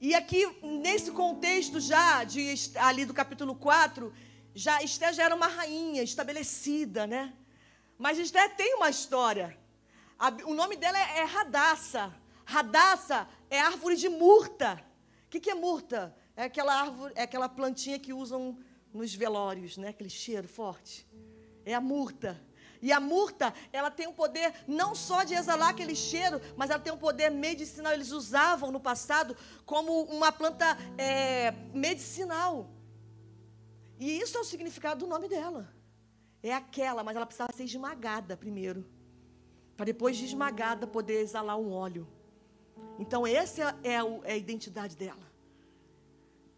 E aqui, nesse contexto já, de, ali do capítulo 4, já, Esté já era uma rainha estabelecida, né? Mas Esté tem uma história. A, o nome dela é, é. Radassa é árvore de murta. O que, que é murta? É aquela árvore, é aquela plantinha que usam nos velórios, né? Aquele cheiro forte. É a murta. E a murta, ela tem o um poder não só de exalar aquele cheiro, mas ela tem um poder medicinal. Eles usavam no passado como uma planta é, medicinal. E isso é o significado do nome dela. É aquela, mas ela precisava ser esmagada primeiro. Para depois de esmagada poder exalar um óleo. Então, essa é, é a identidade dela.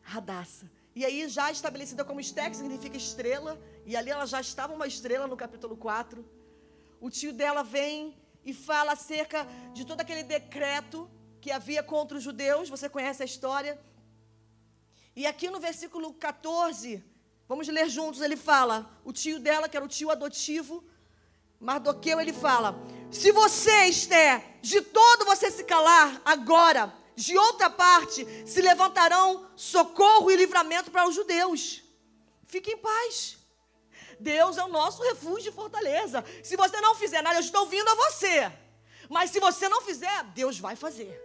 Radassa. E aí, já estabelecida como Esté, que significa estrela, e ali ela já estava uma estrela no capítulo 4. O tio dela vem e fala acerca de todo aquele decreto que havia contra os judeus, você conhece a história. E aqui no versículo 14, vamos ler juntos, ele fala, o tio dela, que era o tio adotivo, Mardoqueu, ele fala: Se você, Esther, de todo você se calar agora, de outra parte se levantarão socorro e livramento para os judeus. Fique em paz. Deus é o nosso refúgio e fortaleza. Se você não fizer nada, eu estou vindo a você. Mas se você não fizer, Deus vai fazer.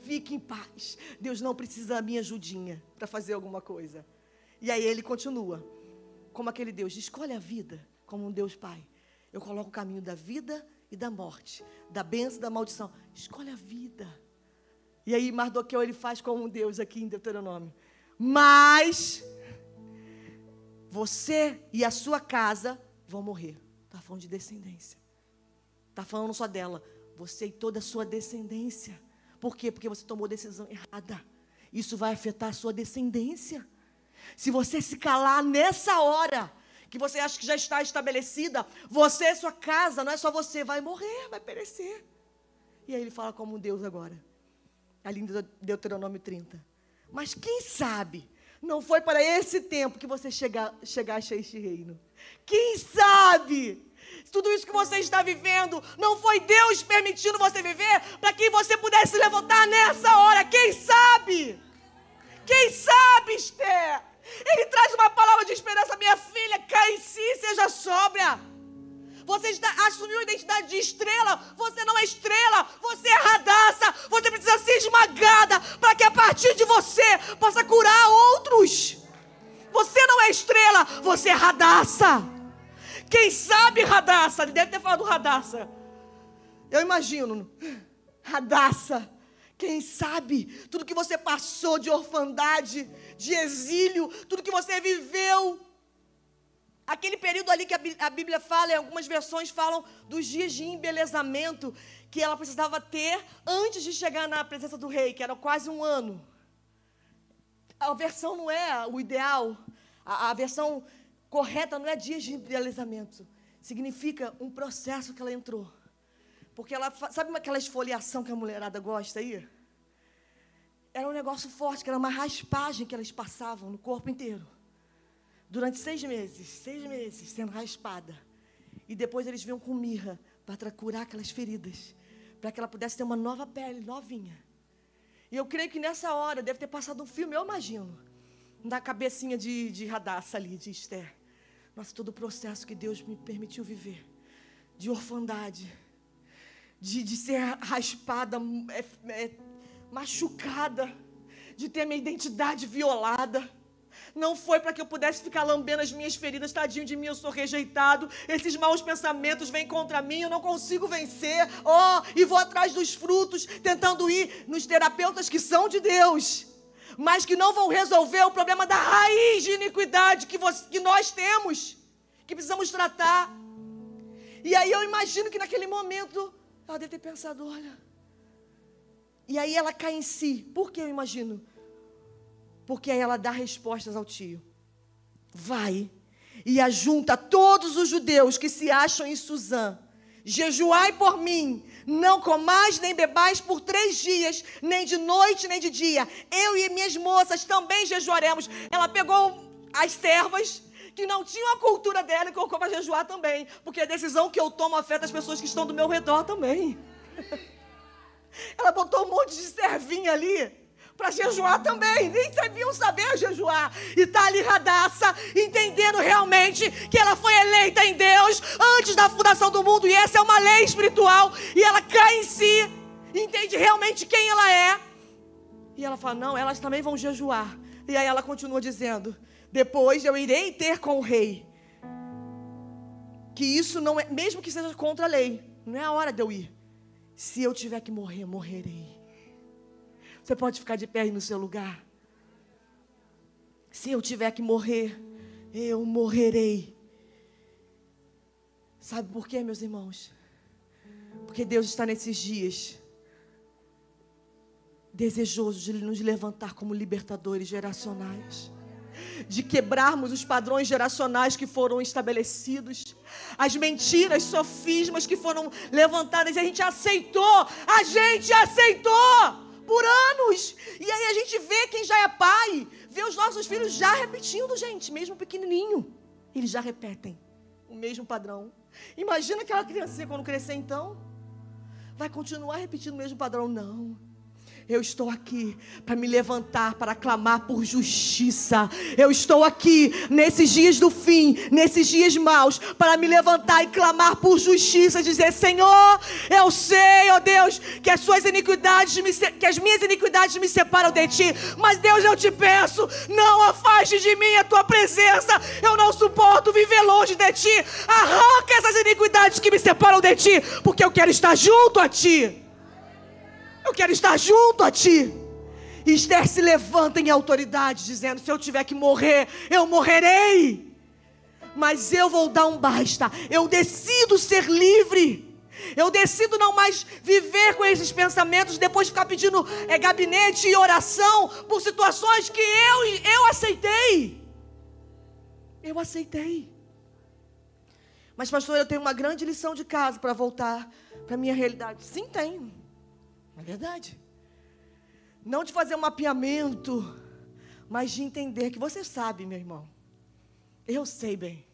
Fique em paz. Deus não precisa da minha ajudinha para fazer alguma coisa. E aí ele continua. Como aquele Deus, escolhe a vida como um Deus Pai. Eu coloco o caminho da vida e da morte, da bênção e da maldição. Escolhe a vida. E aí Mardoqueu ele faz como um Deus aqui em Deuteronômio. Mas você e a sua casa vão morrer. Está falando de descendência. Está falando só dela. Você e toda a sua descendência. Por quê? Porque você tomou decisão errada. Isso vai afetar a sua descendência. Se você se calar nessa hora, que você acha que já está estabelecida, você e sua casa, não é só você, vai morrer, vai perecer. E aí ele fala como Deus agora. Ali em Deuteronômio 30. Mas quem sabe não foi para esse tempo que você chegar, chegaste a este reino. Quem sabe? Tudo isso que você está vivendo não foi Deus permitindo você viver para que você pudesse levantar nessa hora. Quem sabe? Quem sabe, Esther? Ele traz uma palavra de esperança, minha filha, cai em si, seja sóbria. Você está, assumiu a identidade de estrela. Você não é estrela. Você é radaça. Você precisa ser esmagada para que a partir de você possa curar outros. Você não é estrela. Você é radaça. Quem sabe radaça? Ele deve ter falado radaça. Eu imagino. Radaça. Quem sabe tudo que você passou de orfandade, de exílio, tudo que você viveu Aquele período ali que a Bíblia fala, em algumas versões falam dos dias de embelezamento que ela precisava ter antes de chegar na presença do rei, que era quase um ano. A versão não é o ideal, a, a versão correta não é dias de embelezamento. Significa um processo que ela entrou. Porque ela, sabe aquela esfoliação que a mulherada gosta aí? Era um negócio forte, que era uma raspagem que elas passavam no corpo inteiro durante seis meses, seis meses, sendo raspada. E depois eles vinham com mirra para curar aquelas feridas, para que ela pudesse ter uma nova pele, novinha. E eu creio que nessa hora deve ter passado um filme, eu imagino, na cabecinha de, de Radassa ali, de Esther. Nossa, todo o processo que Deus me permitiu viver, de orfandade, de, de ser raspada, é, é, machucada, de ter minha identidade violada não foi para que eu pudesse ficar lambendo as minhas feridas, tadinho de mim, eu sou rejeitado. Esses maus pensamentos vêm contra mim, eu não consigo vencer. Ó, oh, e vou atrás dos frutos, tentando ir nos terapeutas que são de Deus, mas que não vão resolver o problema da raiz de iniquidade que, você, que nós temos, que precisamos tratar. E aí eu imagino que naquele momento ela deve ter pensado: olha. E aí ela cai em si. Por que eu imagino? Porque aí ela dá respostas ao tio. Vai e ajunta todos os judeus que se acham em Suzã. Jejuai por mim, não comais nem bebais por três dias, nem de noite nem de dia. Eu e minhas moças também jejuaremos. Ela pegou as servas que não tinham a cultura dela e colocou para jejuar também. Porque a decisão que eu tomo afeta as pessoas que estão do meu redor também. Ela botou um monte de servinha ali para jejuar também. Nem sabiam saber jejuar. E está ali Radassa, entendendo realmente que ela foi eleita em Deus antes da fundação do mundo. E essa é uma lei espiritual. E ela cai em si, entende realmente quem ela é. E ela fala: Não, elas também vão jejuar. E aí ela continua dizendo: Depois eu irei ter com o rei. Que isso não é, mesmo que seja contra a lei, não é a hora de eu ir. Se eu tiver que morrer, morrerei. Você pode ficar de pé aí no seu lugar. Se eu tiver que morrer, eu morrerei. Sabe por quê, meus irmãos? Porque Deus está nesses dias desejoso de nos levantar como libertadores geracionais de quebrarmos os padrões geracionais que foram estabelecidos, as mentiras, sofismas que foram levantadas, e a gente aceitou, a gente aceitou por anos. E aí a gente vê quem já é pai, vê os nossos filhos já repetindo, gente, mesmo pequenininho. Eles já repetem o mesmo padrão. Imagina aquela criança quando crescer então. Vai continuar repetindo o mesmo padrão? Não. Eu estou aqui para me levantar, para clamar por justiça. Eu estou aqui nesses dias do fim, nesses dias maus, para me levantar e clamar por justiça, dizer: Senhor, eu sei, ó oh Deus, que as suas iniquidades, me, que as minhas iniquidades me separam de ti, mas Deus, eu te peço, não afaste de mim a tua presença. Eu não suporto viver longe de ti. Arranca essas iniquidades que me separam de ti, porque eu quero estar junto a ti. Eu quero estar junto a ti. E Esther se levanta em autoridade, dizendo: Se eu tiver que morrer, eu morrerei. Mas eu vou dar um basta. Eu decido ser livre. Eu decido não mais viver com esses pensamentos, depois ficar pedindo é, gabinete e oração por situações que eu, eu aceitei. Eu aceitei. Mas, pastor, eu tenho uma grande lição de casa para voltar para a minha realidade. Sim, tenho. É verdade. Não de fazer um mapeamento, mas de entender que você sabe, meu irmão. Eu sei bem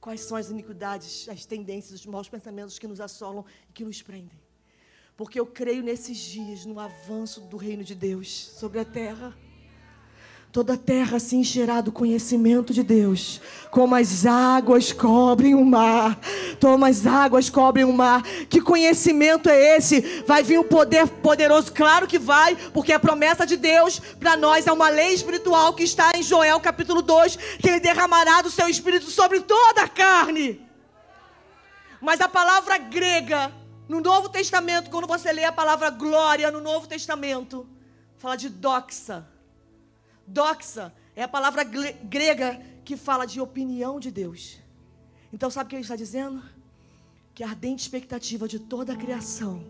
quais são as iniquidades, as tendências, os maus pensamentos que nos assolam e que nos prendem. Porque eu creio nesses dias no avanço do reino de Deus sobre a terra. Toda a terra se encherá do conhecimento de Deus, como as águas cobrem o mar. Como as águas cobrem o mar. Que conhecimento é esse? Vai vir um poder poderoso? Claro que vai, porque a promessa de Deus para nós é uma lei espiritual que está em Joel capítulo 2, que ele derramará do seu espírito sobre toda a carne. Mas a palavra grega, no Novo Testamento, quando você lê a palavra glória no Novo Testamento, fala de doxa Doxa é a palavra grega que fala de opinião de Deus. Então, sabe o que ele está dizendo? Que a ardente expectativa de toda a criação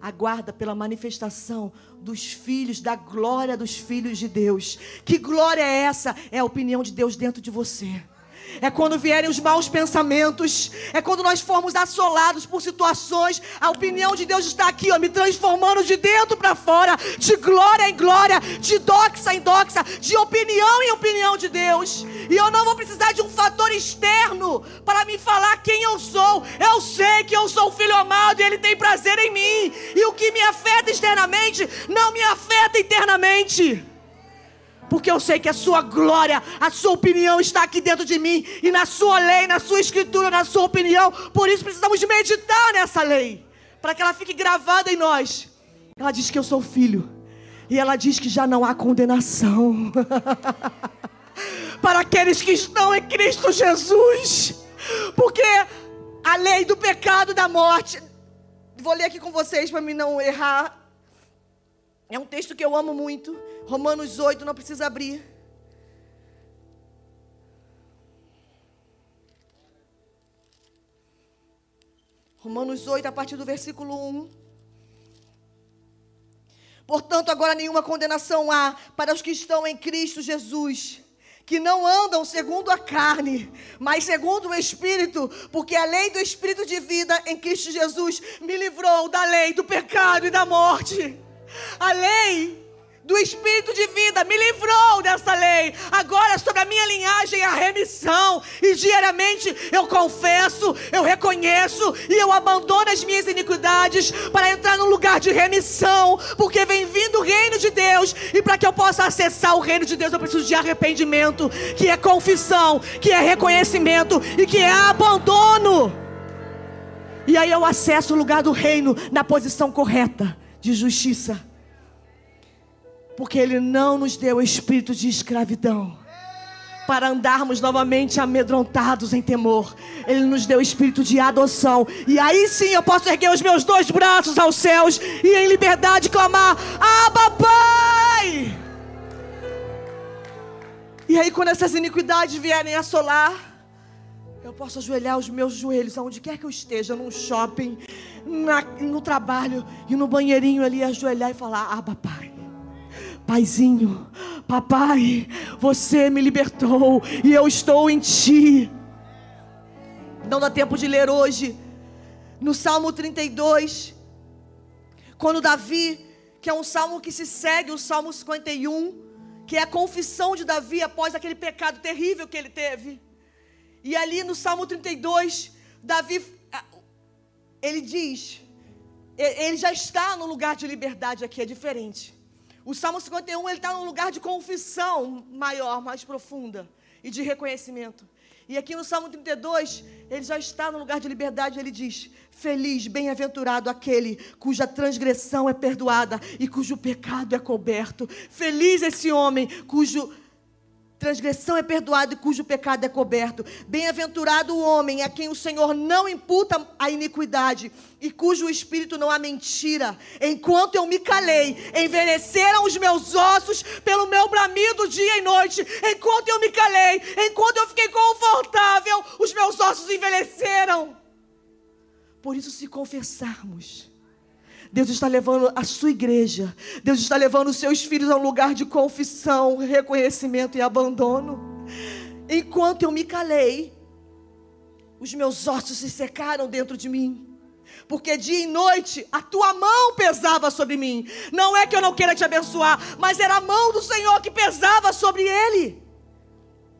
aguarda pela manifestação dos filhos, da glória dos filhos de Deus. Que glória é essa? É a opinião de Deus dentro de você é quando vierem os maus pensamentos, é quando nós formos assolados por situações. A opinião de Deus está aqui, ó, me transformando de dentro para fora, de glória em glória, de doxa em doxa, de opinião em opinião de Deus. E eu não vou precisar de um fator externo para me falar quem eu sou. Eu sei que eu sou o filho amado e Ele tem prazer em mim. E o que me afeta externamente não me afeta internamente. Porque eu sei que a sua glória, a sua opinião está aqui dentro de mim. E na sua lei, na sua escritura, na sua opinião. Por isso precisamos meditar nessa lei. Para que ela fique gravada em nós. Ela diz que eu sou filho. E ela diz que já não há condenação. para aqueles que estão em Cristo Jesus. Porque a lei do pecado da morte. Vou ler aqui com vocês para mim não errar. É um texto que eu amo muito. Romanos 8, não precisa abrir. Romanos 8, a partir do versículo 1. Portanto, agora nenhuma condenação há para os que estão em Cristo Jesus, que não andam segundo a carne, mas segundo o Espírito, porque a lei do Espírito de vida em Cristo Jesus me livrou da lei do pecado e da morte. A lei do espírito de vida, me livrou dessa lei. Agora, sobre a minha linhagem, a remissão. E diariamente eu confesso, eu reconheço e eu abandono as minhas iniquidades para entrar no lugar de remissão, porque vem vindo o reino de Deus. E para que eu possa acessar o reino de Deus, eu preciso de arrependimento, que é confissão, que é reconhecimento e que é abandono. E aí eu acesso o lugar do reino na posição correta de justiça porque Ele não nos deu espírito de escravidão para andarmos novamente amedrontados em temor. Ele nos deu espírito de adoção. E aí sim eu posso erguer os meus dois braços aos céus e em liberdade clamar: Abba, Pai! E aí, quando essas iniquidades vierem assolar, eu posso ajoelhar os meus joelhos aonde quer que eu esteja, num shopping, na, no trabalho e no banheirinho ali, ajoelhar e falar: Abba, Pai. Paizinho, papai, você me libertou e eu estou em ti. Não dá tempo de ler hoje, no Salmo 32, quando Davi, que é um salmo que se segue o Salmo 51, que é a confissão de Davi após aquele pecado terrível que ele teve. E ali no Salmo 32, Davi, ele diz, ele já está no lugar de liberdade aqui, é diferente. O Salmo 51 ele está num lugar de confissão maior, mais profunda e de reconhecimento. E aqui no Salmo 32, ele já está no lugar de liberdade, ele diz: Feliz, bem-aventurado aquele cuja transgressão é perdoada e cujo pecado é coberto. Feliz esse homem cujo transgressão é perdoada e cujo pecado é coberto. Bem-aventurado o homem a quem o Senhor não imputa a iniquidade e cujo espírito não há mentira. Enquanto eu me calei, envelheceram os meus ossos pelo meu bramido dia e noite. Enquanto eu me calei, enquanto eu fiquei confortável, os meus ossos envelheceram. Por isso, se confessarmos, Deus está levando a sua igreja, Deus está levando os seus filhos a um lugar de confissão, reconhecimento e abandono. Enquanto eu me calei, os meus ossos se secaram dentro de mim. Porque dia e noite a tua mão pesava sobre mim. Não é que eu não queira te abençoar, mas era a mão do Senhor que pesava sobre ele.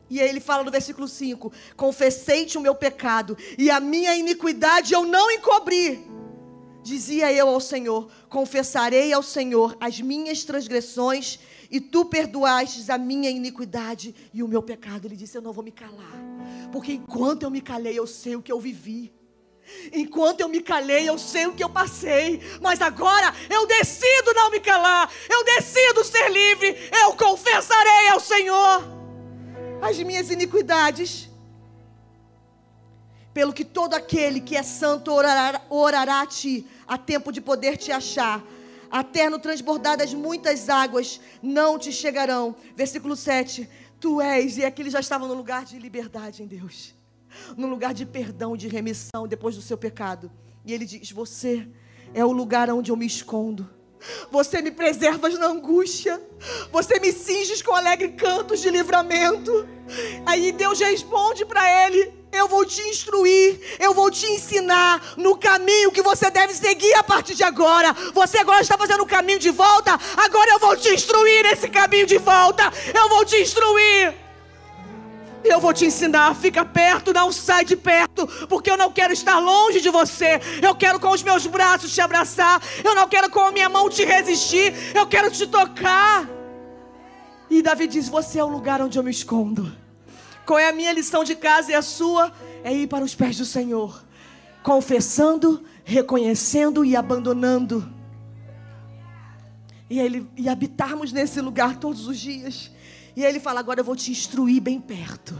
E aí ele fala no versículo 5: Confessei-te o meu pecado, e a minha iniquidade eu não encobri. Dizia eu ao Senhor: Confessarei ao Senhor as minhas transgressões, e tu perdoastes a minha iniquidade e o meu pecado. Ele disse: Eu não vou me calar, porque enquanto eu me calei, eu sei o que eu vivi. Enquanto eu me calei, eu sei o que eu passei, mas agora eu decido não me calar, eu decido ser livre, eu confessarei ao Senhor as minhas iniquidades pelo que todo aquele que é santo orará, orará a ti, a tempo de poder te achar. Até no transbordar das muitas águas não te chegarão. Versículo 7. Tu és, e aqui ele já estava no lugar de liberdade em Deus, no lugar de perdão, de remissão depois do seu pecado. E ele diz: Você é o lugar onde eu me escondo. Você me preservas na angústia. Você me cinges com alegre cantos de livramento. Aí Deus responde para ele: eu vou te instruir, eu vou te ensinar no caminho que você deve seguir a partir de agora. Você agora está fazendo o caminho de volta, agora eu vou te instruir nesse caminho de volta. Eu vou te instruir. Eu vou te ensinar, fica perto, não sai de perto, porque eu não quero estar longe de você. Eu quero com os meus braços te abraçar, eu não quero com a minha mão te resistir, eu quero te tocar. E Davi diz: Você é o lugar onde eu me escondo. Qual é a minha lição de casa e a sua? É ir para os pés do Senhor, confessando, reconhecendo e abandonando. E, ele, e habitarmos nesse lugar todos os dias. E ele fala: Agora eu vou te instruir bem perto.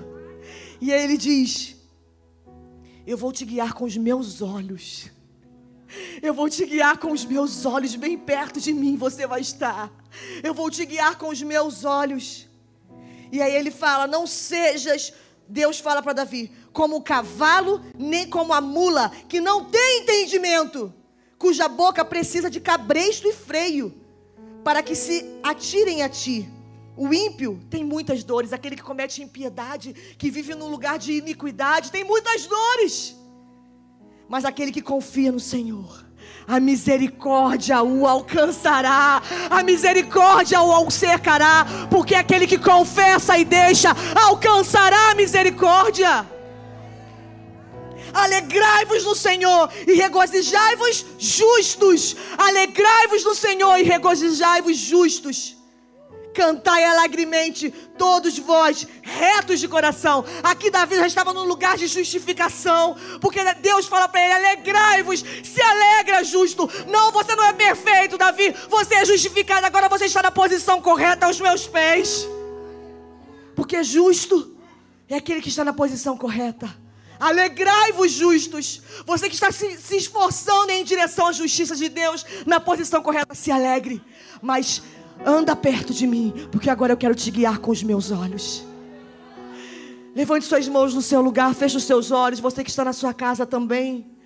E ele diz: Eu vou te guiar com os meus olhos. Eu vou te guiar com os meus olhos, bem perto de mim você vai estar. Eu vou te guiar com os meus olhos. E aí ele fala: Não sejas, Deus fala para Davi, como o cavalo, nem como a mula, que não tem entendimento, cuja boca precisa de cabresto e freio, para que se atirem a ti. O ímpio tem muitas dores, aquele que comete impiedade, que vive num lugar de iniquidade, tem muitas dores. Mas aquele que confia no Senhor, a misericórdia o alcançará, a misericórdia o cercará, porque aquele que confessa e deixa alcançará a misericórdia. Alegrai-vos no Senhor e regozijai-vos justos. Alegrai-vos no Senhor e regozijai-vos justos. Cantai alegremente, todos vós, retos de coração. Aqui Davi já estava num lugar de justificação, porque Deus fala para ele: alegrai-vos, se alegra, justo. Não, você não é perfeito, Davi, você é justificado, agora você está na posição correta aos meus pés. Porque justo é aquele que está na posição correta. Alegrai-vos, justos. Você que está se, se esforçando em direção à justiça de Deus, na posição correta, se alegre. Mas Anda perto de mim, porque agora eu quero te guiar com os meus olhos. Levante suas mãos no seu lugar, feche os seus olhos, você que está na sua casa também.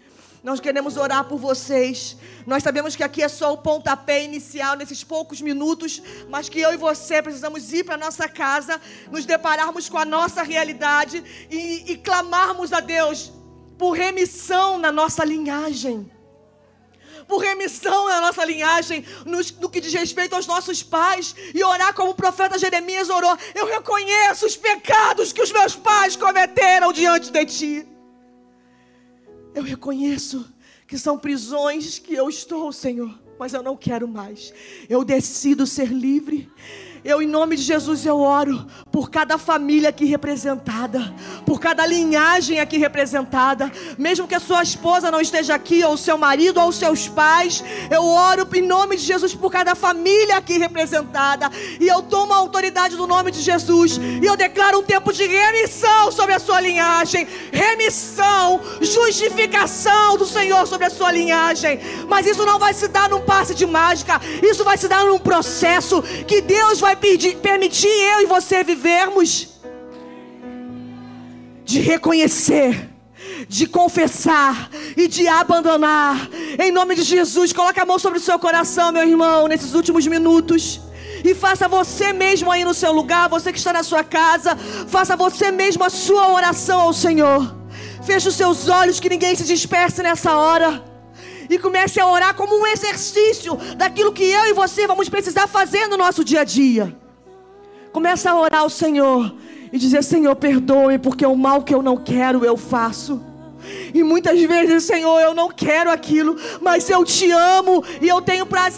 Nós queremos orar por vocês. Nós sabemos que aqui é só o pontapé inicial, nesses poucos minutos, mas que eu e você precisamos ir para nossa casa, nos depararmos com a nossa realidade e, e clamarmos a Deus por remissão na nossa linhagem por remissão na nossa linhagem, no, no que diz respeito aos nossos pais, e orar como o profeta Jeremias orou: Eu reconheço os pecados que os meus pais cometeram diante de ti. Eu reconheço que são prisões que eu estou, Senhor. mas eu não quero mais. Eu decido ser livre. Eu, em nome de Jesus, eu oro por cada família aqui representada, por cada linhagem aqui representada, mesmo que a sua esposa não esteja aqui, ou o seu marido, ou os seus pais, eu oro em nome de Jesus por cada família aqui representada, e eu tomo a autoridade do nome de Jesus, e eu declaro um tempo de remissão sobre a sua linhagem, remissão, justificação do Senhor sobre a sua linhagem, mas isso não vai se dar num passe de mágica, isso vai se dar num processo que Deus vai vai pedir, permitir eu e você vivermos de reconhecer, de confessar e de abandonar. Em nome de Jesus, coloque a mão sobre o seu coração, meu irmão, nesses últimos minutos. E faça você mesmo aí no seu lugar, você que está na sua casa, faça você mesmo a sua oração ao Senhor. Feche os seus olhos, que ninguém se disperse nessa hora e comece a orar como um exercício daquilo que eu e você vamos precisar fazer no nosso dia a dia. Comece a orar ao Senhor e dizer: Senhor, perdoe, porque o mal que eu não quero eu faço. E muitas vezes, Senhor, eu não quero aquilo, mas eu te amo e eu tenho prazer